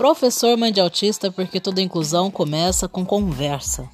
Professor Mãe de Autista, porque toda inclusão começa com conversa.